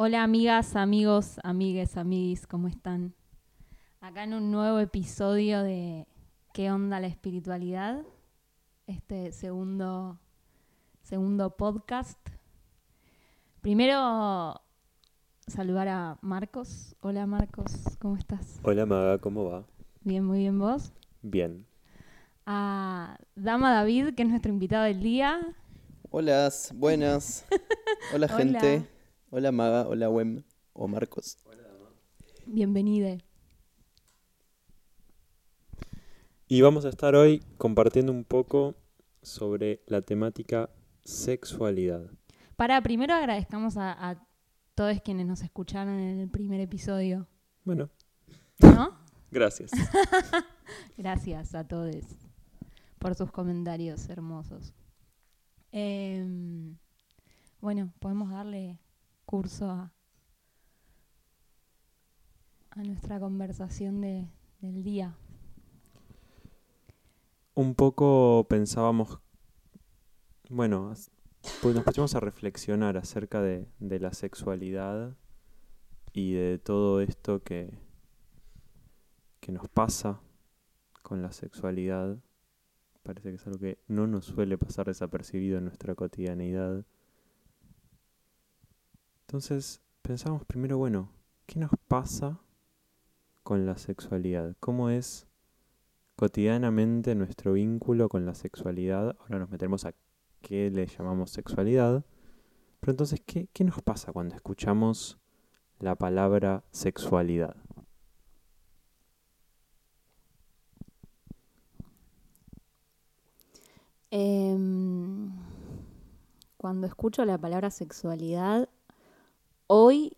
Hola amigas, amigos, amigues, amiguis, ¿cómo están? Acá en un nuevo episodio de ¿Qué onda la espiritualidad? Este segundo, segundo podcast. Primero saludar a Marcos. Hola Marcos, ¿cómo estás? Hola Maga, ¿cómo va? Bien, muy bien vos. Bien. A Dama David, que es nuestro invitado del día. Hola, buenas. Hola gente. Hola Maga, hola Wem o Marcos. Bienvenide. Y vamos a estar hoy compartiendo un poco sobre la temática sexualidad. Para primero agradezcamos a, a todos quienes nos escucharon en el primer episodio, Bueno, ¿no? gracias. Gracias a todos por sus comentarios hermosos. Em, bueno, podemos darle curso a, nuestra conversación de, del día. Un poco pensábamos, bueno, pues nos pusimos a reflexionar acerca de, de la sexualidad y de todo esto que, que nos pasa con la sexualidad. Parece que es algo que no nos suele pasar desapercibido en nuestra cotidianidad. Entonces pensamos primero, bueno, ¿qué nos pasa con la sexualidad? ¿Cómo es cotidianamente nuestro vínculo con la sexualidad? Ahora nos metemos a qué le llamamos sexualidad. Pero entonces, ¿qué, qué nos pasa cuando escuchamos la palabra sexualidad? Em, cuando escucho la palabra sexualidad, hoy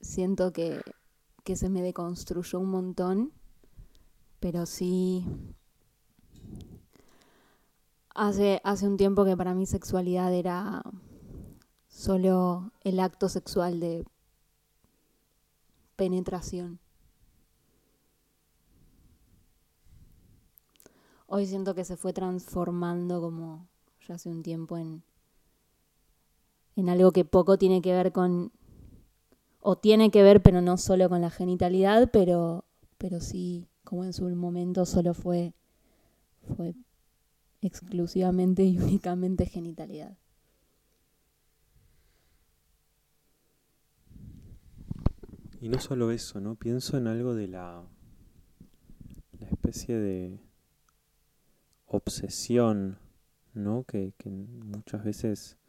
siento que, que se me deconstruyó un montón, pero sí hace, hace un tiempo que para mí sexualidad era solo el acto sexual de penetración. Hoy siento que se fue transformando como ya hace un tiempo en, en algo que poco tiene que ver con, o tiene que ver, pero no solo con la genitalidad, pero, pero sí, como en su momento solo fue, fue exclusivamente y únicamente genitalidad. Y no solo eso, ¿no? Pienso en algo de la, la especie de obsesión, ¿no? Que, que muchas veces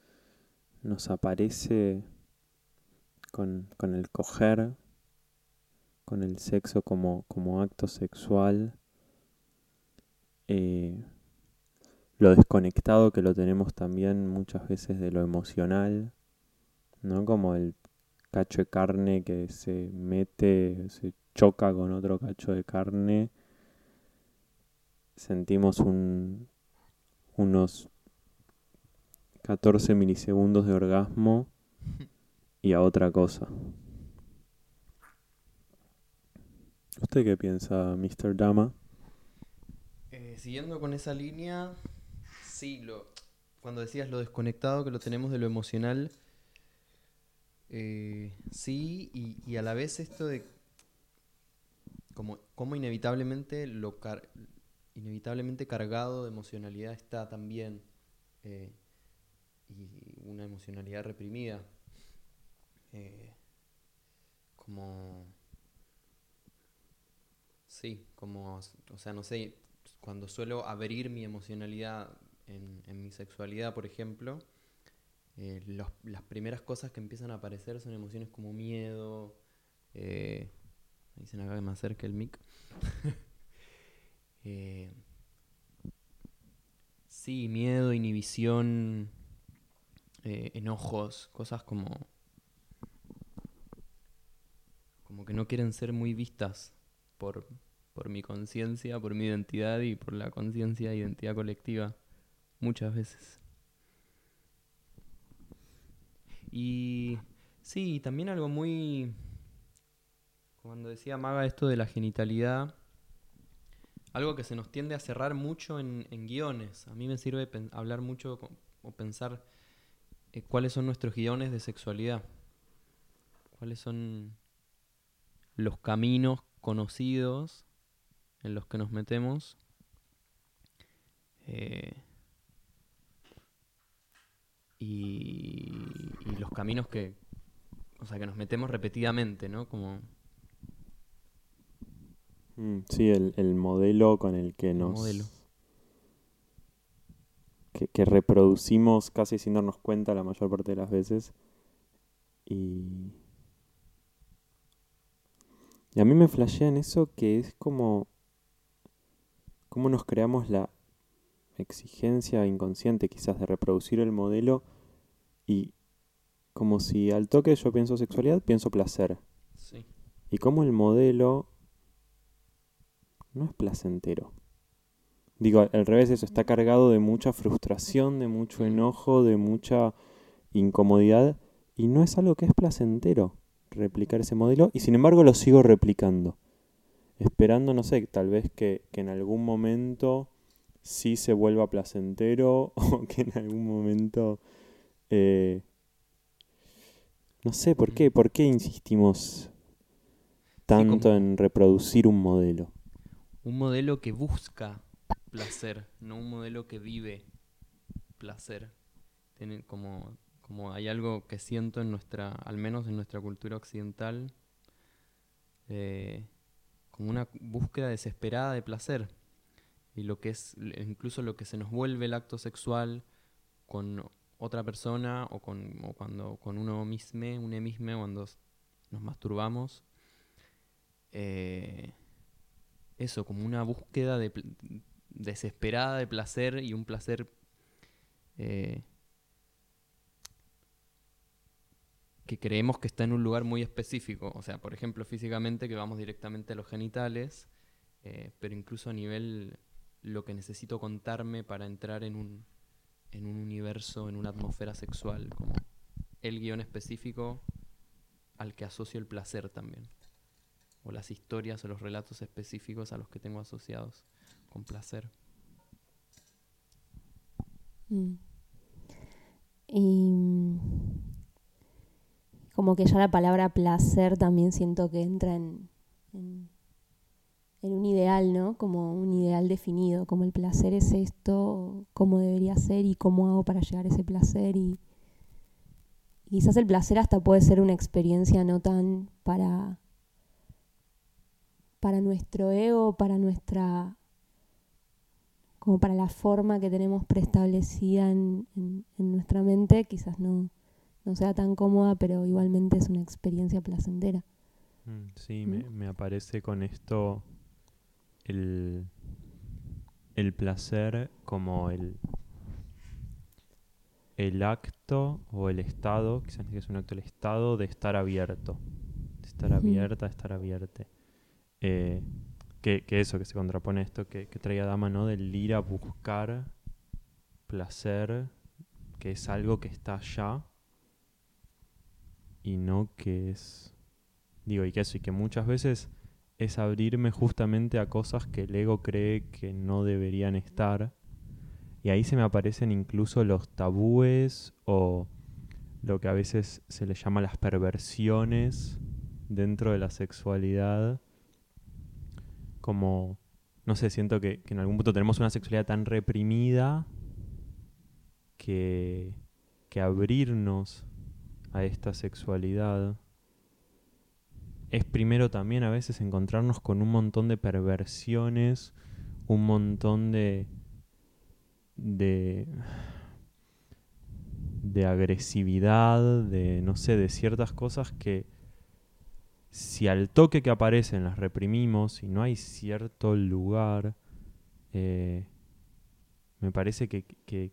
nos aparece con, con el coger, con el sexo como, como acto sexual, eh, lo desconectado que lo tenemos también muchas veces de lo emocional, ¿no? Como el cacho de carne que se mete, se choca con otro cacho de carne, sentimos un, unos 14 milisegundos de orgasmo y a otra cosa. ¿Usted qué piensa, Mr. Dama? Eh, siguiendo con esa línea, sí, cuando decías lo desconectado que lo tenemos de lo emocional, eh, sí, y, a la vez esto de como, como inevitablemente inevitablemente cargado de emocionalidad está también eh, y una emocionalidad reprimida eh, como sí como o sea no sé cuando suelo abrir mi emocionalidad en, mi sexualidad por ejemplo eh, las primeras cosas que empiezan a aparecer son emociones como miedo eh, dicen acá que me acerque el mic. Eh, sí, miedo, inhibición, eh, enojos, cosas como. como que no quieren ser muy vistas por, por mi conciencia, por mi identidad y por la conciencia e identidad colectiva, muchas veces. Y sí, también algo muy. Cuando decía Maga esto de la genitalidad, algo que se nos tiende a cerrar mucho en, en guiones. A mí me sirve hablar mucho o pensar eh, cuáles son nuestros guiones de sexualidad. cuáles son los caminos conocidos en los que nos metemos. eh, y, y los caminos que, o sea, que nos metemos repetidamente, ¿no? Como Mm, sí, el, el modelo con el que El nos... modelo. Que, que reproducimos casi sin darnos cuenta la mayor parte de las veces. Y... Y a mí me flashea en eso que es como... Cómo nos creamos la exigencia inconsciente quizás de reproducir el modelo y como si al toque yo pienso sexualidad, pienso placer. sí. Y como el modelo no es placentero. Digo, al revés, eso está cargado de mucha frustración, de mucho enojo, de mucha incomodidad. Y no es algo que es placentero replicar ese modelo. Y sin embargo lo sigo replicando. Esperando, no sé, tal vez que, que en algún momento sí se vuelva placentero o que en algún momento... eh, no sé, ¿por qué? ¿Por qué insistimos tanto en reproducir un modelo? Un modelo que busca placer, no un modelo que vive placer. Como, como hay algo que siento en nuestra, al menos en nuestra cultura occidental, eh, como una búsqueda desesperada de placer. Y lo que es, incluso lo que se nos vuelve el acto sexual con otra persona o, con, o cuando con uno mismo, un mismo, cuando nos masturbamos. eh, eso, como una búsqueda de desesperada de placer y un placer eh, que creemos que está en un lugar muy específico. O sea, por ejemplo, físicamente que vamos directamente a los genitales, eh, pero incluso a nivel lo que necesito contarme para entrar en un, en un universo, en una atmósfera sexual, como el guion específico al que asocio el placer también o las historias o los relatos específicos a los que tengo asociados con placer. Mm. Y mm, como que ya la palabra placer también siento que entra en, en, un ideal, ¿no? Como un ideal definido, como el placer es esto, cómo debería ser y cómo hago para llegar a ese placer. Y, y quizás el placer hasta puede ser una experiencia no tan para, para nuestro ego, para nuestra como para la forma que tenemos preestablecida en, en- en nuestra mente, quizás no, no sea tan cómoda, pero igualmente es una experiencia placentera. Mm, Sí, ¿Mm? me, me aparece con esto el, el placer como el, el acto o el estado, quizás que es un acto, el estado de estar abierto, de estar Ujú. abierta, de estar abierte. Eh, que, eso, que se contrapone a esto que, que traía Dama, ¿no? Del ir a buscar placer, que es algo que está allá y no que es Digo, y que eso, y que muchas veces es abrirme justamente a cosas que el ego cree que no deberían estar. Y ahí se me aparecen incluso los tabúes o lo que a veces se le llama las perversiones dentro de la sexualidad. Como, no sé, siento que, en algún punto tenemos una sexualidad tan reprimida que, que abrirnos a esta sexualidad es primero también a veces encontrarnos con un montón de perversiones, un montón de de de agresividad, de no sé, de ciertas cosas que si al toque que aparecen las reprimimos y no hay cierto lugar, eh, me parece que, que-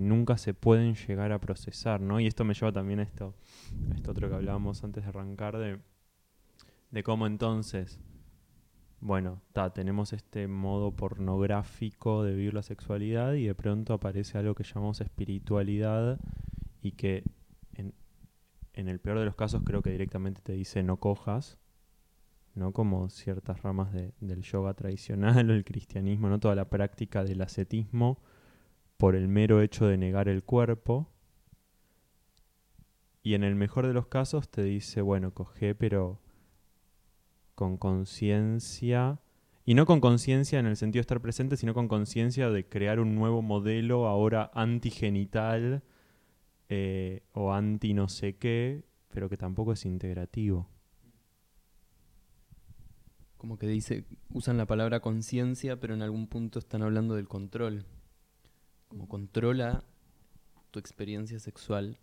nunca se pueden llegar a procesar, ¿no? Y esto me lleva también a esto, a esto otro que hablábamos antes de arrancar de, de cómo entonces, bueno, tenemos este modo pornográfico de vivir la sexualidad y de pronto aparece algo que llamamos espiritualidad y que en, el peor de los casos creo que directamente te dice no cojas, ¿no? Como ciertas ramas de- del yoga tradicional o el cristianismo, ¿no? Toda la práctica del ascetismo por el mero hecho de negar el cuerpo. y en el mejor de los casos te dice, bueno, coge, pero con conciencia. Y no con conciencia en el sentido de estar presente, sino con conciencia de crear un nuevo modelo ahora antigenital eh, o anti no sé qué, pero que tampoco es integrativo. Como que dice, usan la palabra conciencia, pero en algún punto están hablando del control. Como controla tu experiencia sexual.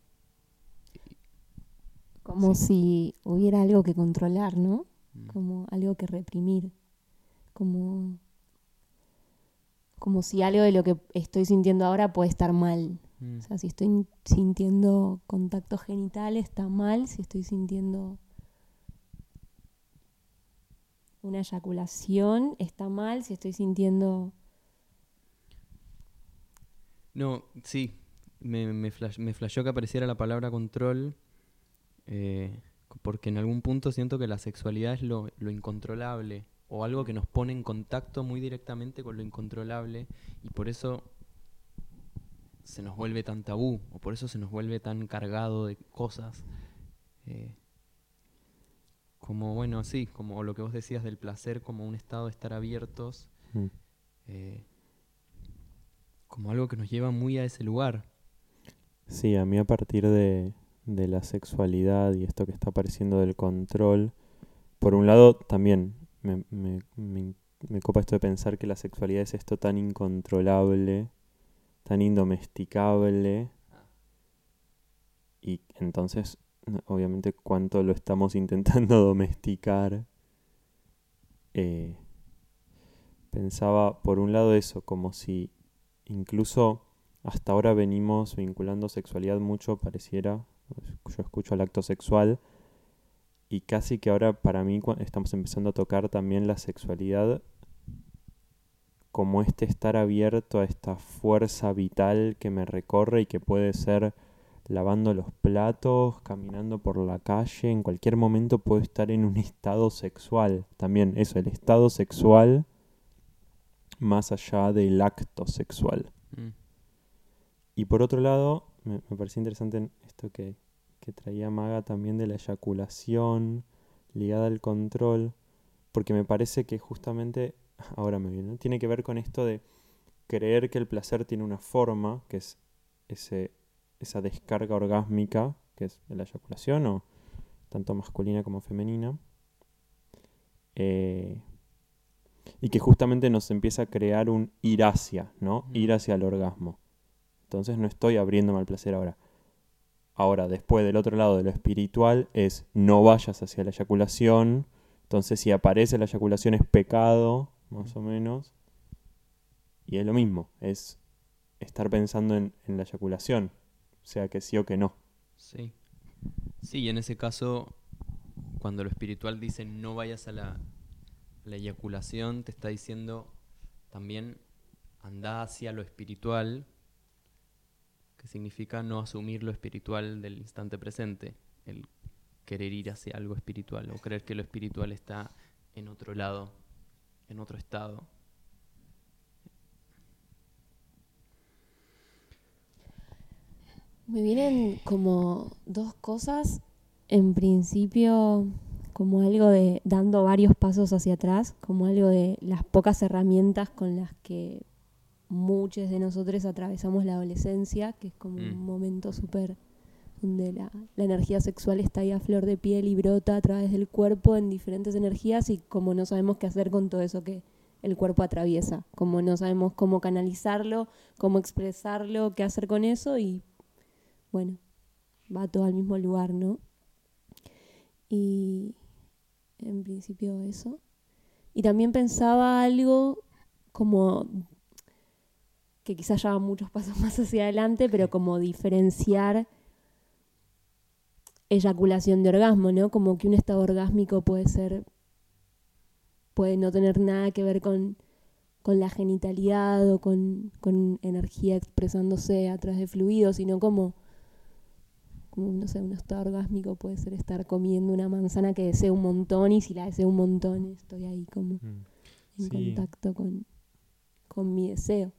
Como Sí. si hubiera algo que controlar, ¿no? Mm. Como algo que reprimir. Como, como si algo de lo que estoy sintiendo ahora puede estar mal. Mm. O sea, si estoy sintiendo contacto genital está mal, si estoy sintiendo una eyaculación está mal, si estoy sintiendo... No, sí. Me, me, flash- me flasheó que apareciera la palabra control. eh, porque en algún punto siento que la sexualidad es lo, lo incontrolable. O algo que nos pone en contacto muy directamente con lo incontrolable. Y por eso se nos vuelve tan tabú. O por eso se nos vuelve tan cargado de cosas. eh, como, bueno, sí, como lo que vos decías del placer, como un estado de estar abiertos. Mm. eh, como algo que nos lleva muy a ese lugar. Sí, a mí a partir de, de la sexualidad y esto que está apareciendo del control, por un lado también me, me, me, me copa esto de pensar que la sexualidad es esto tan incontrolable, tan indomesticable, y entonces obviamente cuánto lo estamos intentando domesticar. Eh, pensaba por un lado eso, como si incluso hasta ahora venimos vinculando sexualidad mucho, pareciera, yo escucho al acto sexual, y casi que ahora para mí estamos empezando a tocar también la sexualidad como este estar abierto a esta fuerza vital que me recorre y que puede ser lavando los platos, caminando por la calle, en cualquier momento puedo estar en un estado sexual. También eso, el estado sexual más allá del acto sexual. Mm. Y por otro lado, me, me pareció interesante esto que, que traía Maga también de la eyaculación ligada al control, porque me parece que justamente, ahora me viene, tiene que ver con esto de creer que el placer tiene una forma, que es ese, esa descarga orgásmica, que es la eyaculación, o tanto masculina como femenina. Eh, y que justamente nos empieza a crear un ir hacia, ¿no? Ir hacia el orgasmo. Entonces no estoy abriéndome al placer ahora. Ahora, después del otro lado de lo espiritual es no vayas hacia la eyaculación. Entonces si aparece la eyaculación es pecado, más o menos. Y es lo mismo, es estar pensando en, la eyaculación, sea que sí o que no. Sí. Sí, y en ese caso, cuando lo espiritual dice no vayas a la, a la eyaculación, te está diciendo también anda hacia lo espiritual, que significa no asumir lo espiritual del instante presente, el querer ir hacia algo espiritual o creer que lo espiritual está en otro lado, en otro estado. Me vienen como dos cosas. En principio, como algo de dando varios pasos hacia atrás, como algo de las pocas herramientas con las que muchos de nosotros atravesamos la adolescencia, que es como Mm. un momento súper donde la, la energía sexual está ahí a flor de piel y brota a través del cuerpo en diferentes energías y como no sabemos qué hacer con todo eso que el cuerpo atraviesa, como no sabemos cómo canalizarlo, cómo expresarlo, qué hacer con eso y bueno, va todo al mismo lugar, ¿no? Y en principio eso. Y también pensaba algo como que quizás ya va muchos pasos más hacia adelante, pero como diferenciar eyaculación de orgasmo, ¿no? Como que un estado orgásmico puede ser, puede no tener nada que ver con, con la genitalidad o con, con energía expresándose a través de fluidos, sino como, como, no sé, un estado orgásmico puede ser estar comiendo una manzana que deseo un montón y si la deseo un montón estoy ahí como en Sí. contacto con, con mi deseo.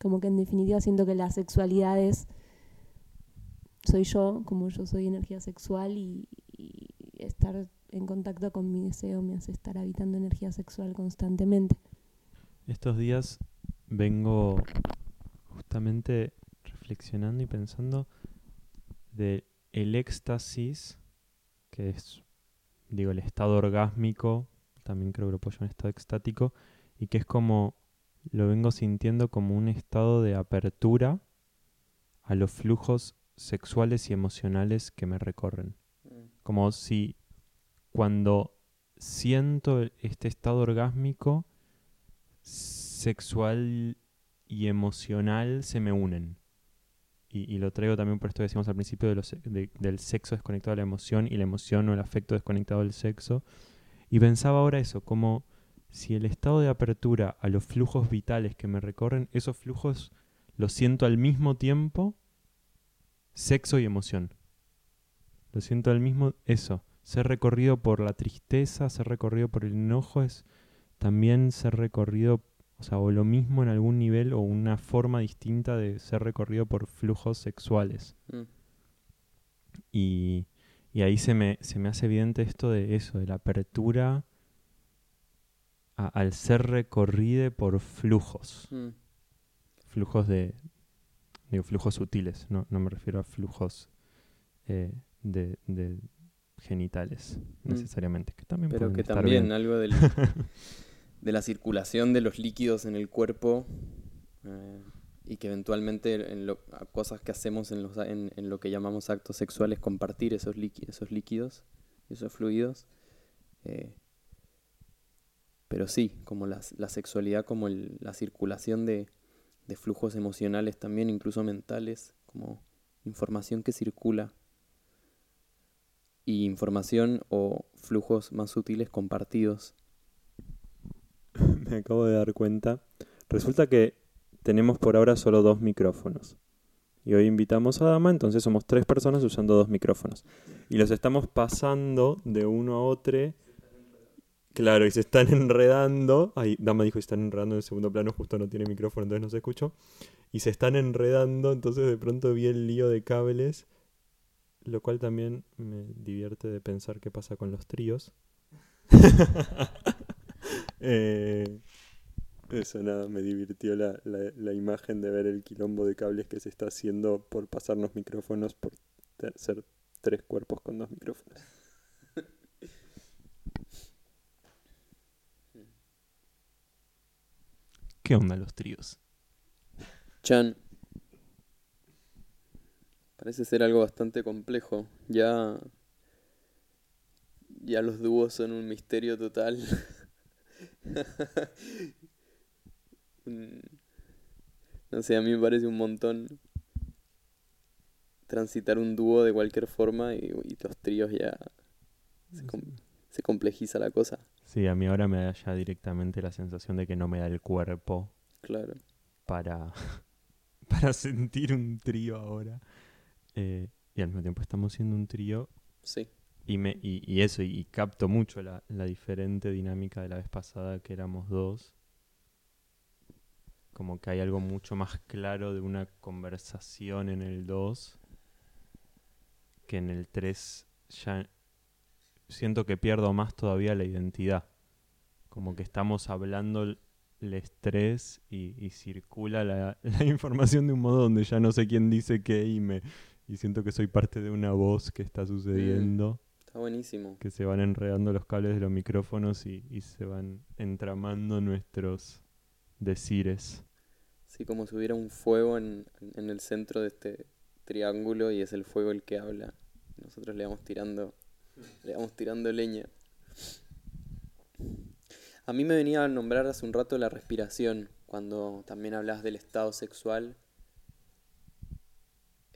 Como que en definitiva siento que la sexualidad es soy yo, como yo soy energía sexual y, estar en contacto con mi deseo me hace estar habitando energía sexual constantemente. Estos días vengo justamente reflexionando y pensando de el éxtasis, que es, digo, el estado orgásmico, también creo que lo puedo llamar estado extático, y que es como, lo vengo sintiendo como un estado de apertura a los flujos sexuales y emocionales que me recorren. Como si cuando siento este estado orgásmico, sexual y emocional se me unen. Y, y lo traigo también por esto que decíamos al principio de los, de- del sexo desconectado de la emoción y la emoción o el afecto desconectado del sexo. Y pensaba ahora eso, como si el estado de apertura a los flujos vitales que me recorren, esos flujos los siento al mismo tiempo, sexo y emoción. Lo siento al mismo, eso, ser recorrido por la tristeza, ser recorrido por el enojo es también ser recorrido, o sea, o lo mismo en algún nivel o una forma distinta de ser recorrido por flujos sexuales. Mm. Y, y ahí se me, se me hace evidente esto de eso, de la apertura a- al ser recorrido por flujos. Mm. Flujos de. Digo, flujos sutiles, no, no me refiero a flujos eh, de, de genitales Mm. necesariamente. Que también Pero que también bien. algo del- de la circulación de los líquidos en el cuerpo eh, y que eventualmente en lo- cosas que hacemos en, los, en, en lo que llamamos actos sexuales, compartir esos, líqui- esos líquidos, esos fluidos. eh, pero sí, como las- la, sexualidad, como el- la circulación de, de flujos emocionales también, incluso mentales, como información que circula y información o flujos más sutiles compartidos. Me acabo de dar cuenta. Resulta que tenemos por ahora solo dos micrófonos. Y hoy invitamos a Dama, entonces somos tres personas usando dos micrófonos. Y los estamos pasando de uno a otro. Claro, y se están enredando. Ay, Dama dijo están enredando en el segundo plano, justo no tiene micrófono, entonces no se escuchó. Y se están enredando, entonces de pronto vi el lío de cables. Lo cual también me divierte de pensar qué pasa con los tríos. Eh, eso nada, me divirtió la, la- la imagen de ver el quilombo de cables que se está haciendo por pasarnos micrófonos, por ser tres cuerpos con dos micrófonos. ¿Qué onda los tríos? Chan. Parece ser algo bastante complejo. Ya. Ya los dúos son un misterio total. No sé, a mí me parece un montón transitar un dúo de cualquier forma y, los tríos ya se complejiza la cosa. Sí, a mí ahora me da ya directamente la sensación de que no me da el cuerpo Claro. para, para sentir un trío ahora. Eh, y al mismo tiempo estamos siendo un trío Sí. Y, me, y, y eso, y, y capto mucho la, la diferente dinámica de la vez pasada que éramos dos. Como que hay algo mucho más claro de una conversación en el 2 que en el 3 ya siento que pierdo más todavía la identidad. Como que estamos hablando el estrés y, y circula la, la información de un modo donde ya no sé quién dice qué y me y siento que soy parte de una voz que está sucediendo Está buenísimo. que se van enredando los cables de los micrófonos y, y se van entramando nuestros decires. Sí, como si hubiera un fuego en, en el centro de este triángulo y es el fuego el que habla. Nosotros le vamos tirando, le vamos tirando leña. A mí me venía a nombrar hace un rato la respiración, cuando también hablas del estado sexual.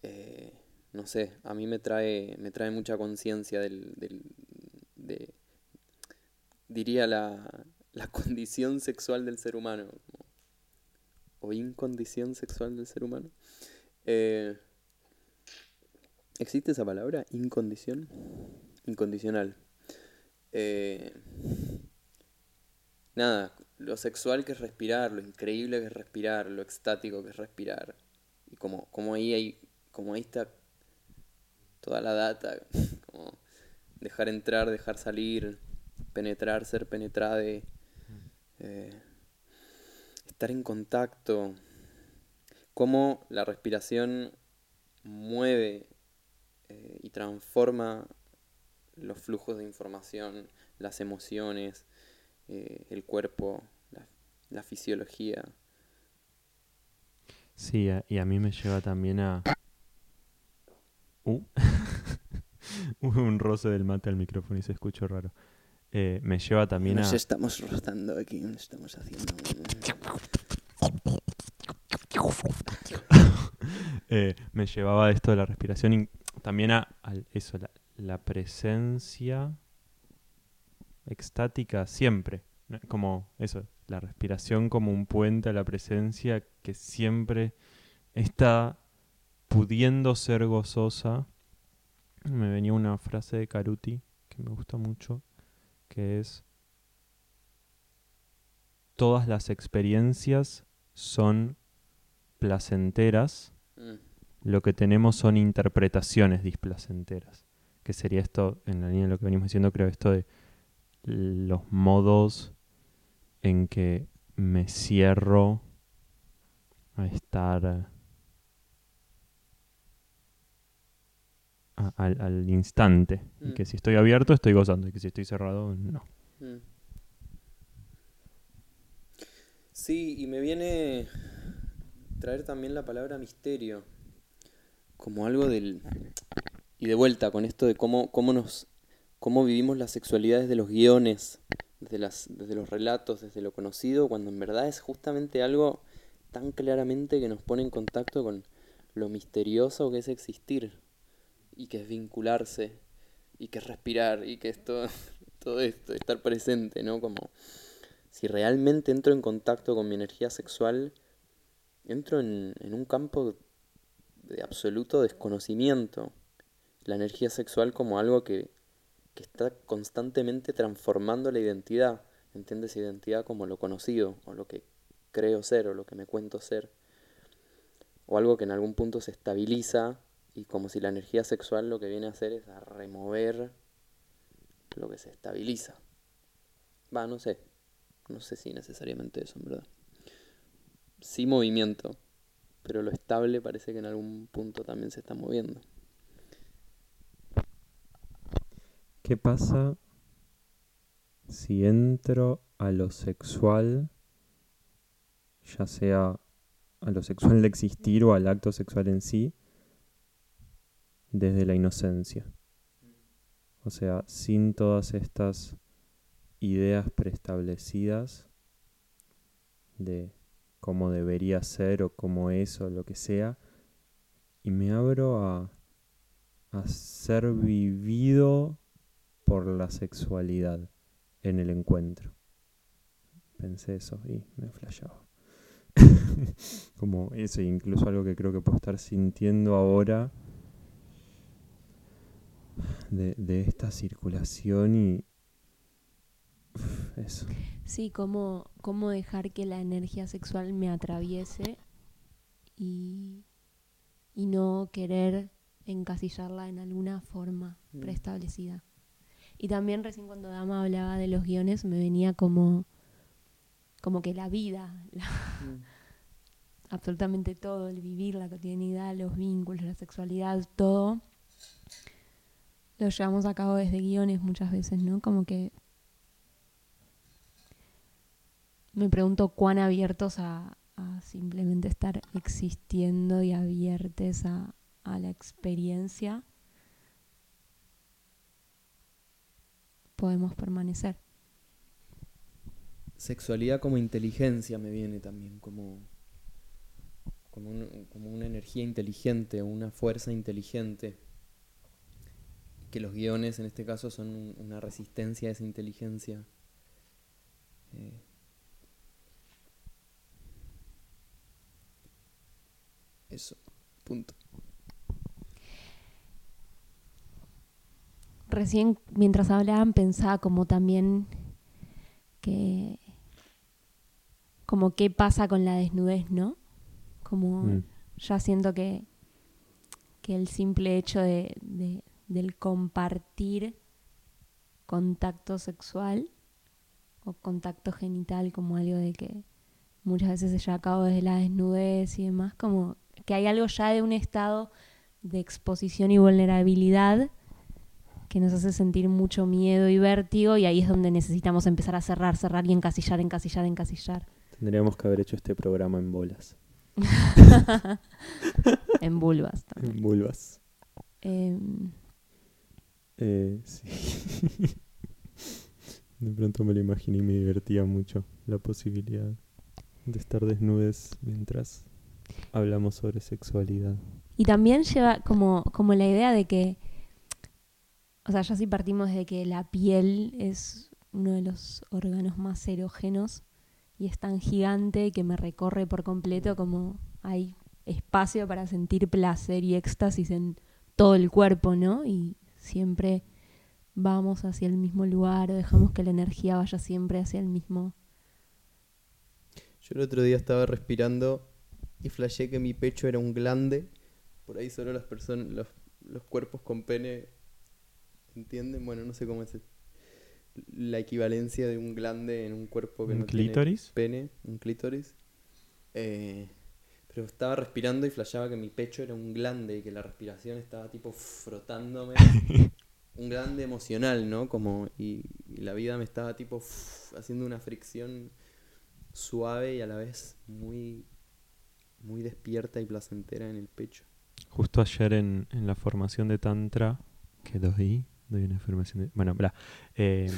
Eh, no sé, a mí me trae, me trae mucha conciencia del, del, de, diría la, la condición sexual del ser humano, o incondición sexual del ser humano. Eh, ¿Existe esa palabra? Incondición. Incondicional. Eh, nada, lo sexual que es respirar, lo increíble que es respirar, lo extático que es respirar. Y como, como ahí hay, como ahí está toda la data, como dejar entrar, dejar salir, penetrar, ser penetrade, eh, estar en contacto, cómo la respiración mueve eh, y transforma los flujos de información, las emociones, eh, el cuerpo, la, la fisiología. Sí, a- y a mí me lleva también a... Uh. Un roce del mate al micrófono y se escuchó raro. Eh, me lleva también a... Nos estamos rotando aquí, estamos haciendo... Eh, me llevaba esto de la respiración y también a, al- eso, la, la presencia extática siempre. Como eso, la respiración como un puente a la presencia que siempre está pudiendo ser gozosa. Me venía una frase de Caruti que me gusta mucho, que es, todas las experiencias son placenteras Mm, lo que tenemos son interpretaciones displacenteras. Que sería esto, en la línea de lo que venimos diciendo, creo esto de los modos en que me cierro a estar a- al, al instante. Y Mm. que si estoy abierto estoy gozando y que si estoy cerrado no. mm. Sí, y me viene traer también la palabra misterio, como algo del... Y de vuelta con esto de cómo, cómo nos... cómo vivimos la sexualidad desde los guiones, desde, las, desde los relatos, desde lo conocido, cuando en verdad es justamente algo tan claramente que nos pone en contacto con lo misterioso que es existir, y que es vincularse, y que es respirar, y que es todo, todo esto, estar presente, ¿no? Como si realmente entro en contacto con mi energía sexual, entro en, en un campo de absoluto desconocimiento. La energía sexual como algo que, que está constantemente transformando la identidad. ¿Entiendes? Identidad como lo conocido, o lo que creo ser, o lo que me cuento ser. O algo que en algún punto se estabiliza y como si la energía sexual lo que viene a hacer es a remover lo que se estabiliza. Va, no sé. No sé si necesariamente eso, en verdad. Sí movimiento, pero lo estable parece que en algún punto también se está moviendo. ¿Qué pasa si entro a lo sexual, ya sea a lo sexual de existir o al acto sexual en sí, desde la inocencia? O sea, sin todas estas ideas preestablecidas de cómo debería ser o cómo es o lo que sea, y me abro a, a ser vivido por la sexualidad en el encuentro. Pensé eso y me flashaba. Como eso, incluso algo que creo que puedo estar sintiendo ahora de, de esta circulación y eso. Sí, cómo, cómo dejar que la energía sexual me atraviese y, y no querer encasillarla en alguna forma Mm. preestablecida. Y también recién cuando Dama hablaba de los guiones me venía como, como que la vida, la- absolutamente todo, el vivir, la cotidianidad, los vínculos, la sexualidad, todo, lo llevamos a cabo desde guiones muchas veces, ¿no? Como que me pregunto cuán abiertos a, a simplemente estar existiendo y abiertos a, a la experiencia podemos permanecer. Sexualidad como inteligencia me viene también, como, como, un- como una energía inteligente, una fuerza inteligente. Que los guiones en este caso son un- una resistencia a esa inteligencia. Eh, eso, punto. Recién mientras hablaban pensaba como también que como qué pasa con la desnudez, ¿no? Como Mm. ya siento que, que el simple hecho de, de- del compartir contacto sexual o contacto genital como algo de que muchas veces se lleva a cabo desde la desnudez y demás, como que hay algo ya de un estado de exposición y vulnerabilidad que nos hace sentir mucho miedo y vértigo y ahí es donde necesitamos empezar a cerrar, cerrar y encasillar, encasillar, encasillar. Tendríamos que haber hecho este programa en bolas, en vulvas también. en vulvas. Em, Eh, sí. De pronto me lo imaginé y me divertía mucho la posibilidad de estar desnudes mientras hablamos sobre sexualidad. Y también lleva como, como la idea de que, o sea, ya si partimos de que la piel es uno de los órganos más erógenos y es tan gigante que me recorre por completo como hay espacio para sentir placer y éxtasis en todo el cuerpo, ¿no? Y siempre vamos hacia el mismo lugar o dejamos que la energía vaya siempre hacia el mismo. Yo el otro día estaba respirando y flashé que mi pecho era un glande. Por ahí solo las personas, los cuerpos con pene entienden. Bueno, no sé cómo es la equivalencia de un glande en un cuerpo que ¿Un no clítoris? tiene pene, un clítoris. Eh, pero estaba respirando y flashaba que mi pecho era un glande y que la respiración estaba tipo frotándome. un glande emocional, ¿no? Como y, y la vida me estaba tipo haciendo una fricción suave y a la vez muy muy despierta y placentera en el pecho. Justo ayer en, en la formación de Tantra que doy, doy una formación de... Bueno, bla. eh,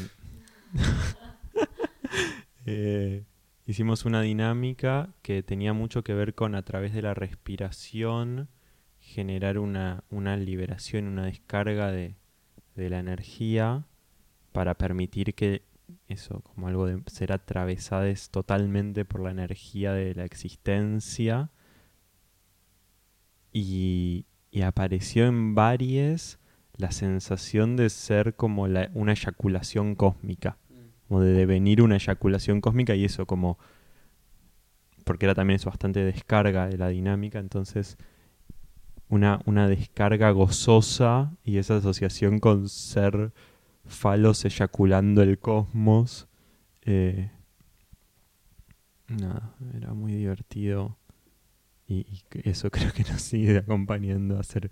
eh, hicimos una dinámica que tenía mucho que ver con a través de la respiración generar una, una liberación, una descarga de, de la energía para permitir que eso, como algo de ser atravesadas totalmente por la energía de la existencia. Y, y apareció en varias la sensación de ser como la- una eyaculación cósmica, como de devenir una eyaculación cósmica y eso como, porque era también eso bastante descarga de la dinámica, entonces una, una descarga gozosa y esa asociación con ser falos eyaculando el cosmos. eh, nada, era muy divertido. Y, y eso creo que nos sigue acompañando a hacer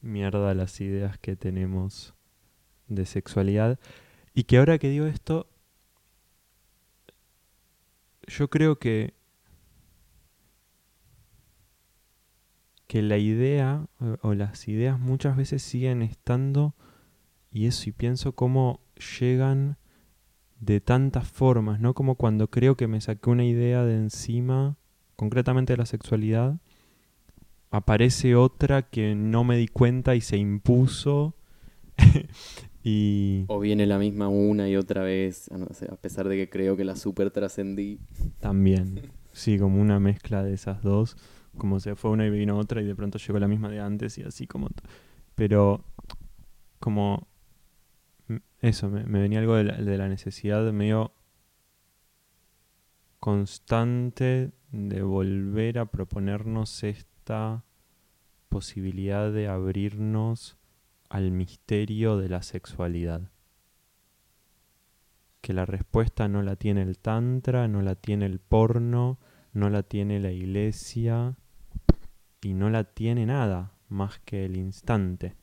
mierda las ideas que tenemos de sexualidad. Y que ahora que digo esto, yo creo que que la idea o, las ideas muchas veces siguen estando y eso y pienso cómo llegan de tantas formas, ¿no? Como cuando creo que me saqué una idea de encima, concretamente de la sexualidad, aparece otra que no me di cuenta y se impuso. y O viene la misma una y otra vez, a, no sé, a pesar de que creo que la super trascendí. también, sí, como una mezcla de esas dos, como se fue una y vino otra y de pronto llegó la misma de antes y así como... Pero como eso, me, me venía algo de la, de la necesidad medio constante de volver a proponernos esta posibilidad de abrirnos al misterio de la sexualidad. Que la respuesta no la tiene el tantra, no la tiene el porno, no la tiene la iglesia y no la tiene nada más que el instante.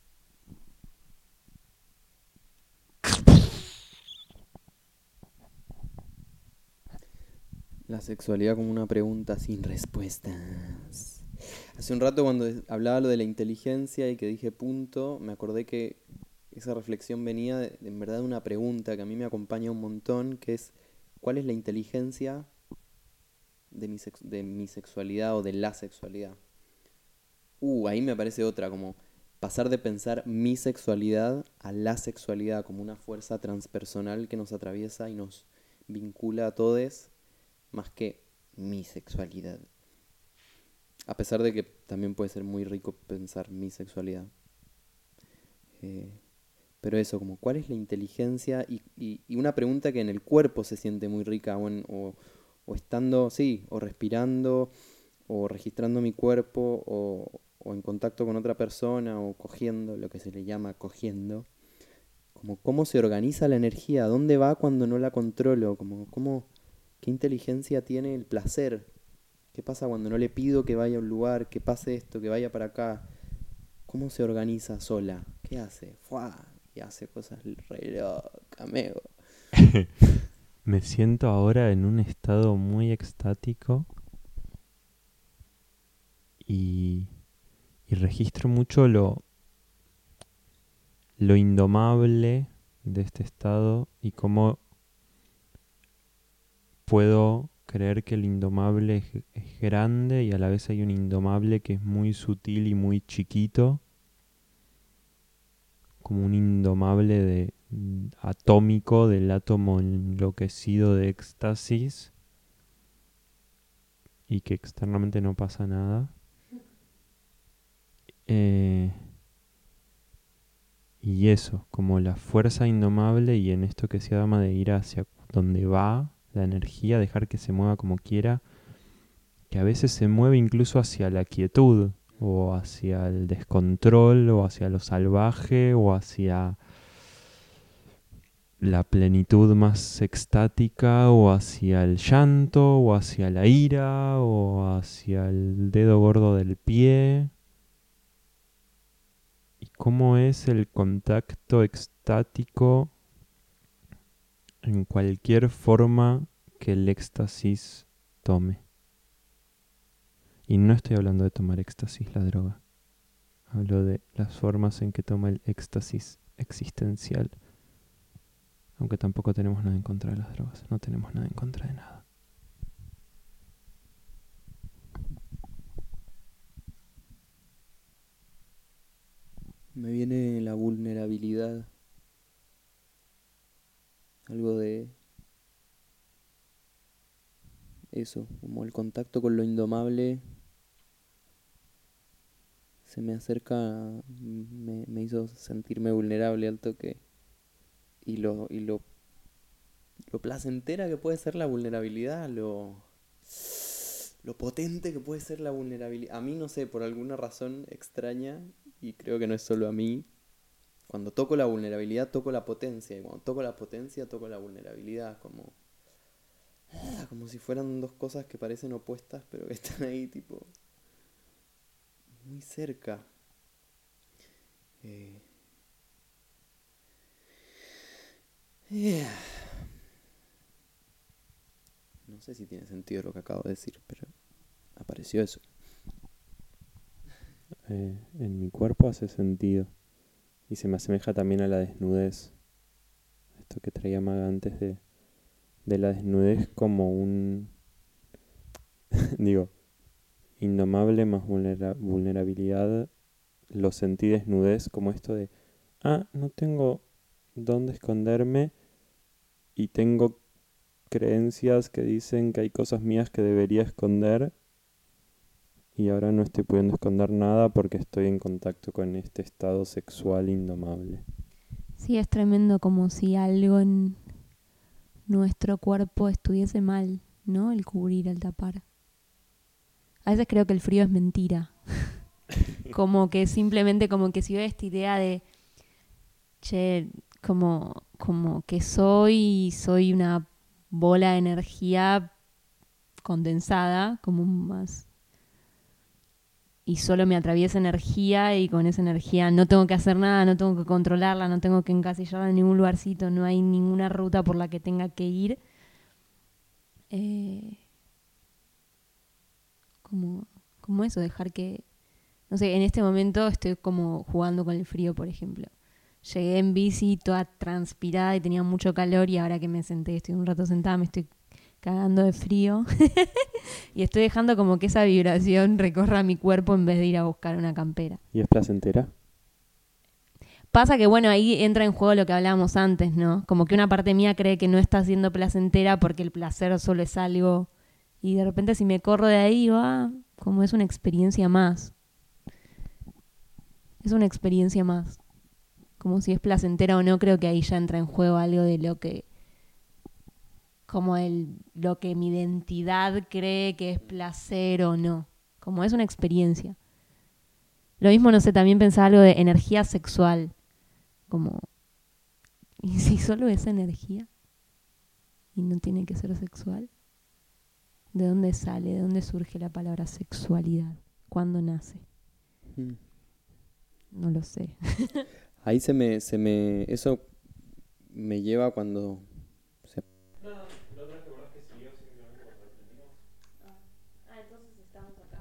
La sexualidad como una pregunta sin respuestas. Hace un rato cuando hablaba lo de la inteligencia y que dije punto, me acordé que esa reflexión venía de, en verdad de una pregunta que a mí me acompaña un montón, que es ¿cuál es la inteligencia de mi, de mi sexualidad o de la sexualidad? Uh, ahí me aparece otra, como pasar de pensar mi sexualidad a la sexualidad como una fuerza transpersonal que nos atraviesa y nos vincula a todos más que mi sexualidad. A pesar de que también puede ser muy rico pensar mi sexualidad. Eh, pero eso, como cuál es la inteligencia y, una pregunta que en el cuerpo se siente muy rica o, en- o estando, sí, o respirando o registrando mi cuerpo o, o en contacto con otra persona o cogiendo, lo que se le llama cogiendo, como cómo se organiza la energía, dónde va cuando no la controlo, como cómo, qué inteligencia tiene el placer, qué pasa cuando no le pido que vaya a un lugar, que pase esto, que vaya para acá, cómo se organiza sola, qué hace, ¡Fua! y hace cosas re loca, amigo. Me siento ahora en un estado muy extático y, y registro mucho lo, lo indomable de este estado y cómo puedo creer que el indomable es, grande y a la vez hay un indomable que es muy sutil y muy chiquito, como un indomable de, atómico del átomo enloquecido de éxtasis y que externamente no pasa nada. Eh, y eso, como la fuerza indomable y en esto que se llama de ir hacia donde va la energía, dejar que se mueva como quiera, que a veces se mueve incluso hacia la quietud o hacia el descontrol o hacia lo salvaje o hacia la plenitud más extática o hacia el llanto o hacia la ira o hacia el dedo gordo del pie. ¿Y cómo es el contacto extático en cualquier forma que el éxtasis tome? Y no estoy hablando de tomar éxtasis, la droga. Hablo de las formas en que toma el éxtasis existencial aunque tampoco tenemos nada en contra de las drogas, no tenemos nada en contra de nada. Me viene la vulnerabilidad, algo de eso, como el contacto con lo indomable se me acerca, me, me hizo sentirme vulnerable al toque y lo, y lo, lo placentera que puede ser la vulnerabilidad, lo, lo potente que puede ser la vulnerabilidad. A mí, no sé, por alguna razón extraña, y creo que no es solo a mí, cuando toco la vulnerabilidad, toco la potencia, y cuando toco la potencia, toco la vulnerabilidad, como, ah, como si fueran dos cosas que parecen opuestas, pero que están ahí, tipo, muy cerca. Eh, no sé si tiene sentido lo que acabo de decir, pero apareció eso. Eh, en mi cuerpo hace sentido. Y se me asemeja también a la desnudez. Esto que traía Maga antes de, de la desnudez como un... digo, indomable más vulnerabilidad. Lo sentí desnudez como esto de... Ah, no tengo dónde esconderme y tengo creencias que dicen que hay cosas mías que debería esconder y ahora no estoy pudiendo esconder nada porque estoy en contacto con este estado sexual indomable. Sí, es tremendo como si algo en nuestro cuerpo estuviese mal, ¿no? El cubrir, el tapar. A veces creo que el frío es mentira. como que simplemente como que si veo esta idea de, che, como, como que soy, soy una bola de energía condensada, como más... Y solo me atraviesa energía y con esa energía no tengo que hacer nada, no tengo que controlarla, no tengo que encasillarla en ningún lugarcito, no hay ninguna ruta por la que tenga que ir. Eh, como, como eso, dejar que... No sé, en este momento estoy como jugando con el frío, por ejemplo Llegué en bici toda transpirada y tenía mucho calor y ahora que me senté, estoy un rato sentada, me estoy cagando de frío y estoy dejando como que esa vibración recorra mi cuerpo en vez de ir a buscar una campera. ¿Y es placentera? Pasa que, bueno, ahí entra en juego lo que hablábamos antes, ¿no? Como que una parte mía cree que no está siendo placentera porque el placer solo es algo. Y de repente si me corro de ahí, va, como es una experiencia más. Es una experiencia más como si es placentera o no, creo que ahí ya entra en juego algo de lo que como el lo que mi identidad cree que es placer o no, como es una experiencia. Lo mismo, no sé, también pensaba algo de energía sexual. Como, ¿y si solo es energía? ¿Y no tiene que ser sexual? ¿De dónde sale? ¿De dónde surge la palabra sexualidad? ¿Cuándo nace? Mm. No lo sé. Ahí se me, se me, eso me lleva cuando se Ah, entonces estamos acá.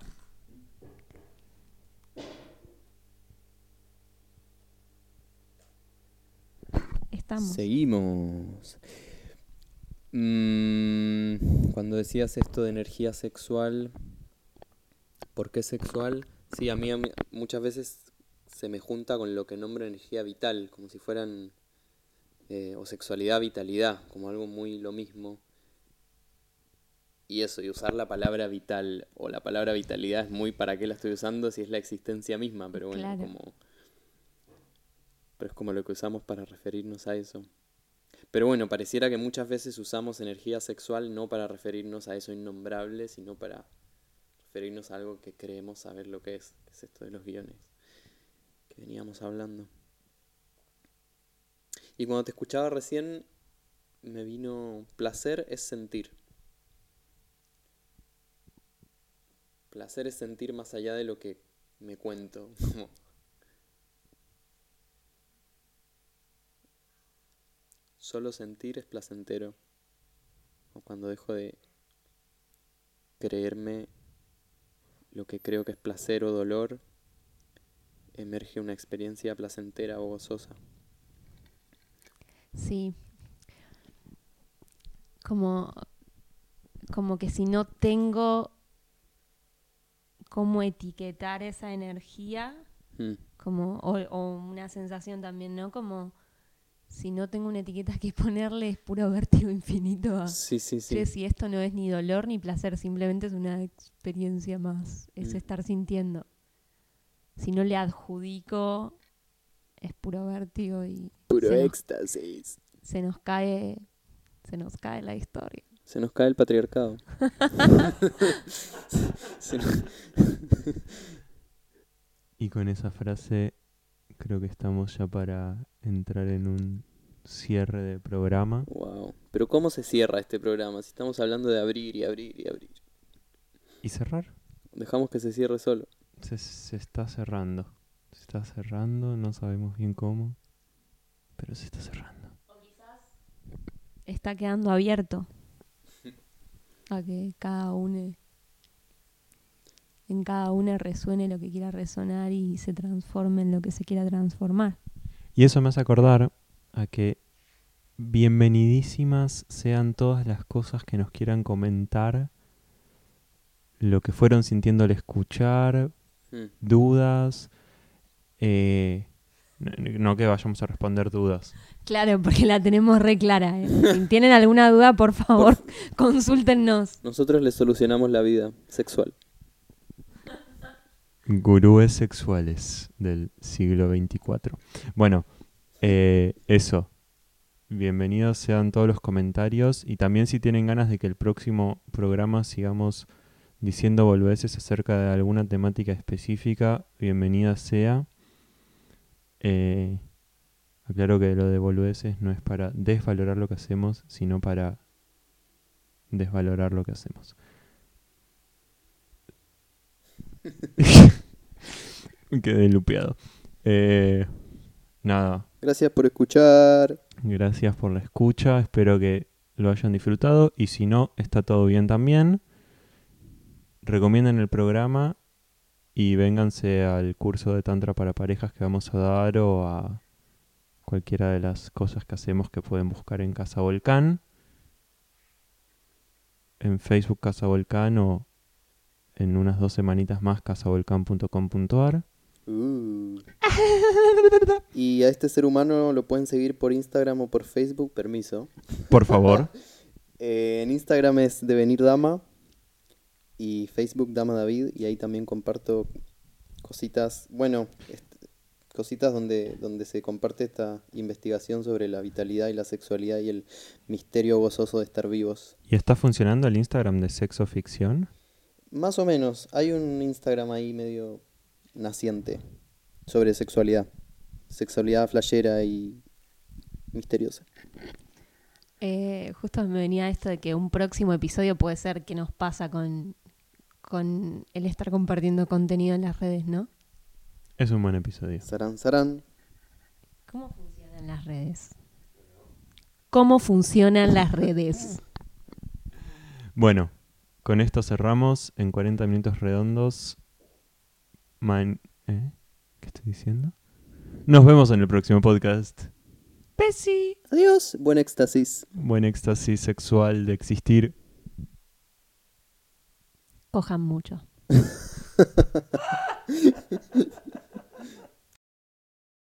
Estamos. Seguimos. Mm, cuando decías esto de energía sexual, ¿por qué sexual? Sí, a mí, a mí muchas veces se me junta con lo que nombro energía vital, como si fueran, eh, o sexualidad, vitalidad, como algo muy lo mismo. Y eso, y usar la palabra vital o la palabra vitalidad es muy para qué la estoy usando si es la existencia misma, pero bueno, Claro. como... Es como lo que usamos para referirnos a eso. Pero bueno, pareciera que muchas veces usamos energía sexual no para referirnos a eso innombrable, sino para referirnos a algo que creemos saber lo que es, que es esto de los guiones que veníamos hablando. Y cuando te escuchaba recién, me vino placer es sentir. Placer es sentir más allá de lo que me cuento. Solo sentir es placentero. O cuando dejo de creerme lo que creo que es placer o dolor, emerge una experiencia placentera o gozosa. Sí. Como, como que si no tengo cómo etiquetar esa energía, Mm, como, o, o una sensación también, ¿no? Como si no tengo una etiqueta que ponerle es puro vértigo infinito a... Sí, sí, sí. Che, si esto no es ni dolor ni placer, simplemente es una experiencia más, es Mm. estar sintiendo. Si no le adjudico, es puro vértigo y Puro se nos- éxtasis. se nos cae, se nos cae la historia. Se nos cae el patriarcado. Se nos- Y con esa frase creo que estamos ya para entrar en un cierre de programa. Wow. Pero ¿cómo se cierra este programa? Si estamos hablando de abrir y abrir y abrir. ¿Y cerrar? Dejamos que se cierre solo. Se, se está cerrando. Se está cerrando, no sabemos bien cómo, pero se está cerrando. Está quedando abierto a que cada uno, en cada uno resuene lo que quiera resonar y se transforme en lo que se quiera transformar. Y eso me hace acordar a que bienvenidísimas sean todas las cosas que nos quieran comentar, lo que fueron sintiendo al escuchar, Mm. dudas, eh, no que vayamos a responder dudas. Claro, porque la tenemos re clara. ¿eh? Si tienen alguna duda, por favor, consúltennos. Nosotros les solucionamos la vida sexual. Gurúes sexuales del siglo XXIV. Bueno, eh, eso. Bienvenidos sean todos los comentarios y también si tienen ganas de que el próximo programa sigamos diciendo boludeces acerca de alguna temática específica, bienvenida sea. Eh, aclaro que lo de boludeces no es para desvalorar lo que hacemos, sino para desvalorar lo que hacemos. Quedé lupeado. Eh, nada, Gracias por escuchar. gracias por la escucha. Espero que lo hayan disfrutado. Y si no, está todo bien también. Recomienden el programa y vénganse al curso de Tantra para parejas que vamos a dar o a cualquiera de las cosas que hacemos que pueden buscar en Casa Volcán. En Facebook Casa Volcán o en unas dos semanitas más casavolcán.com.ar. Uh. Y a este ser humano lo pueden seguir por Instagram o por Facebook, permiso. Por favor. Eh, en Instagram es Devenir Dama y Facebook Dama David y ahí también comparto cositas, bueno, cositas donde, donde se comparte esta investigación sobre la vitalidad y la sexualidad y el misterio gozoso de estar vivos. ¿Y está funcionando el Instagram de Sexo Ficción? Más o menos, hay un Instagram ahí medio naciente sobre sexualidad. Sexualidad flashera y misteriosa. Eh, justo me venía esto de que un próximo episodio puede ser qué nos pasa con, con el estar compartiendo contenido en las redes, ¿no? Es un buen episodio. Sarán, sarán. ¿Cómo funcionan las redes? ¿Cómo funcionan las redes? Bueno, con esto cerramos en 40 minutos redondos. Man- ¿eh? ¿Qué estoy diciendo? Nos vemos en el próximo podcast. Pesi. Adiós, buen éxtasis. Buen éxtasis sexual de existir. Cojan mucho.